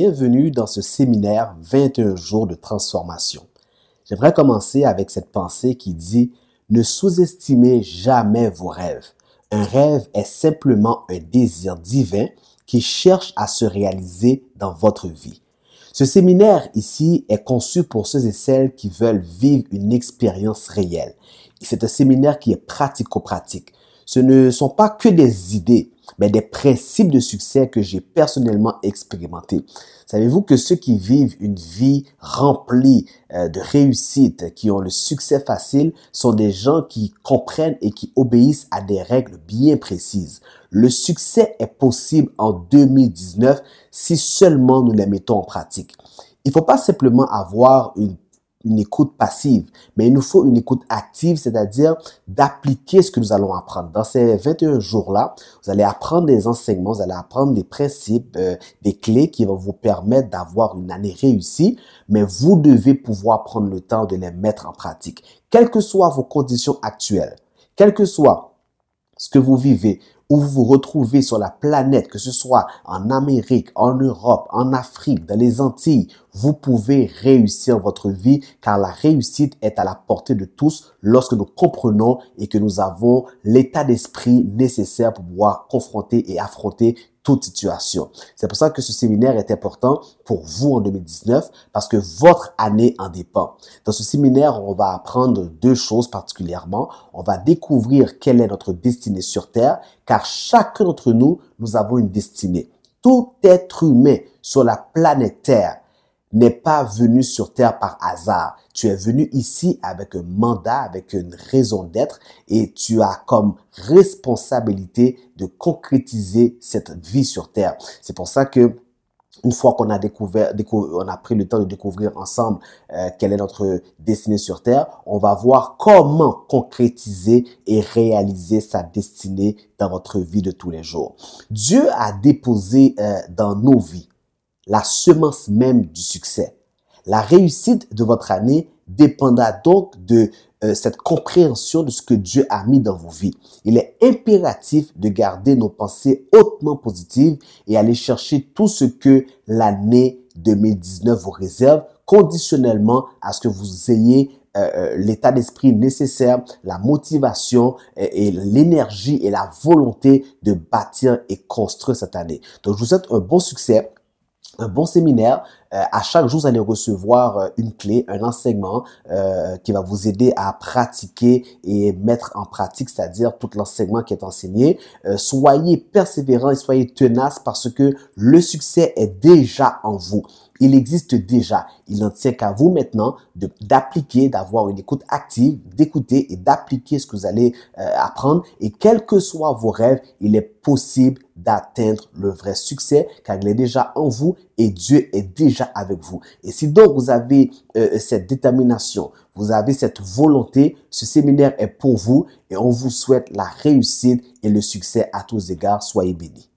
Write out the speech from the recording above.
Bienvenue dans ce séminaire 21 jours de transformation. J'aimerais commencer avec cette pensée qui dit Ne sous-estimez jamais vos rêves. Un rêve est simplement un désir divin qui cherche à se réaliser dans votre vie. Ce séminaire ici est conçu pour ceux et celles qui veulent vivre une expérience réelle. C'est un séminaire qui est pratico-pratique. Ce ne sont pas que des idées, mais des principes de succès que j'ai personnellement expérimentés. Savez-vous que ceux qui vivent une vie remplie euh, de réussite, qui ont le succès facile, sont des gens qui comprennent et qui obéissent à des règles bien précises. Le succès est possible en 2019 si seulement nous les mettons en pratique. Il ne faut pas simplement avoir une une écoute passive, mais il nous faut une écoute active, c'est-à-dire d'appliquer ce que nous allons apprendre. Dans ces 21 jours-là, vous allez apprendre des enseignements, vous allez apprendre des principes, euh, des clés qui vont vous permettre d'avoir une année réussie, mais vous devez pouvoir prendre le temps de les mettre en pratique. Quelles que soient vos conditions actuelles, quel que soit ce que vous vivez, où vous vous retrouvez sur la planète, que ce soit en Amérique, en Europe, en Afrique, dans les Antilles, vous pouvez réussir votre vie car la réussite est à la portée de tous lorsque nous comprenons et que nous avons l'état d'esprit nécessaire pour pouvoir confronter et affronter toute situation. C'est pour ça que ce séminaire est important pour vous en 2019 parce que votre année en dépend. Dans ce séminaire, on va apprendre deux choses particulièrement. On va découvrir quelle est notre destinée sur Terre car chacun d'entre nous, nous avons une destinée. Tout être humain sur la planète Terre n'est pas venu sur terre par hasard. Tu es venu ici avec un mandat, avec une raison d'être et tu as comme responsabilité de concrétiser cette vie sur terre. C'est pour ça que une fois qu'on a découvert, on a pris le temps de découvrir ensemble euh, quelle est notre destinée sur Terre, on va voir comment concrétiser et réaliser sa destinée dans votre vie de tous les jours. Dieu a déposé euh, dans nos vies la semence même du succès. La réussite de votre année dépendra donc de euh, cette compréhension de ce que Dieu a mis dans vos vies. Il est impératif de garder nos pensées hautement positives et aller chercher tout ce que l'année 2019 vous réserve conditionnellement à ce que vous ayez euh, euh, l'état d'esprit nécessaire, la motivation et, et l'énergie et la volonté de bâtir et construire cette année. Donc, je vous souhaite un bon succès un bon séminaire. Euh, à chaque jour, vous allez recevoir euh, une clé, un enseignement euh, qui va vous aider à pratiquer et mettre en pratique, c'est-à-dire tout l'enseignement qui est enseigné. soyez persévérants et soyez tenaces parce que le succès est déjà en vous. Il existe déjà. Il n'en tient qu'à vous maintenant d'appliquer, d'avoir une écoute active, d'écouter et d'appliquer ce que vous allez apprendre. Et quels que soient vos rêves, il est possible d'atteindre le vrai succès car il est déjà en vous et Dieu est déjà avec vous. Et si donc vous avez euh, cette détermination, vous avez cette volonté, ce séminaire est pour vous et on vous souhaite la réussite et le succès à tous égards. Soyez bénis.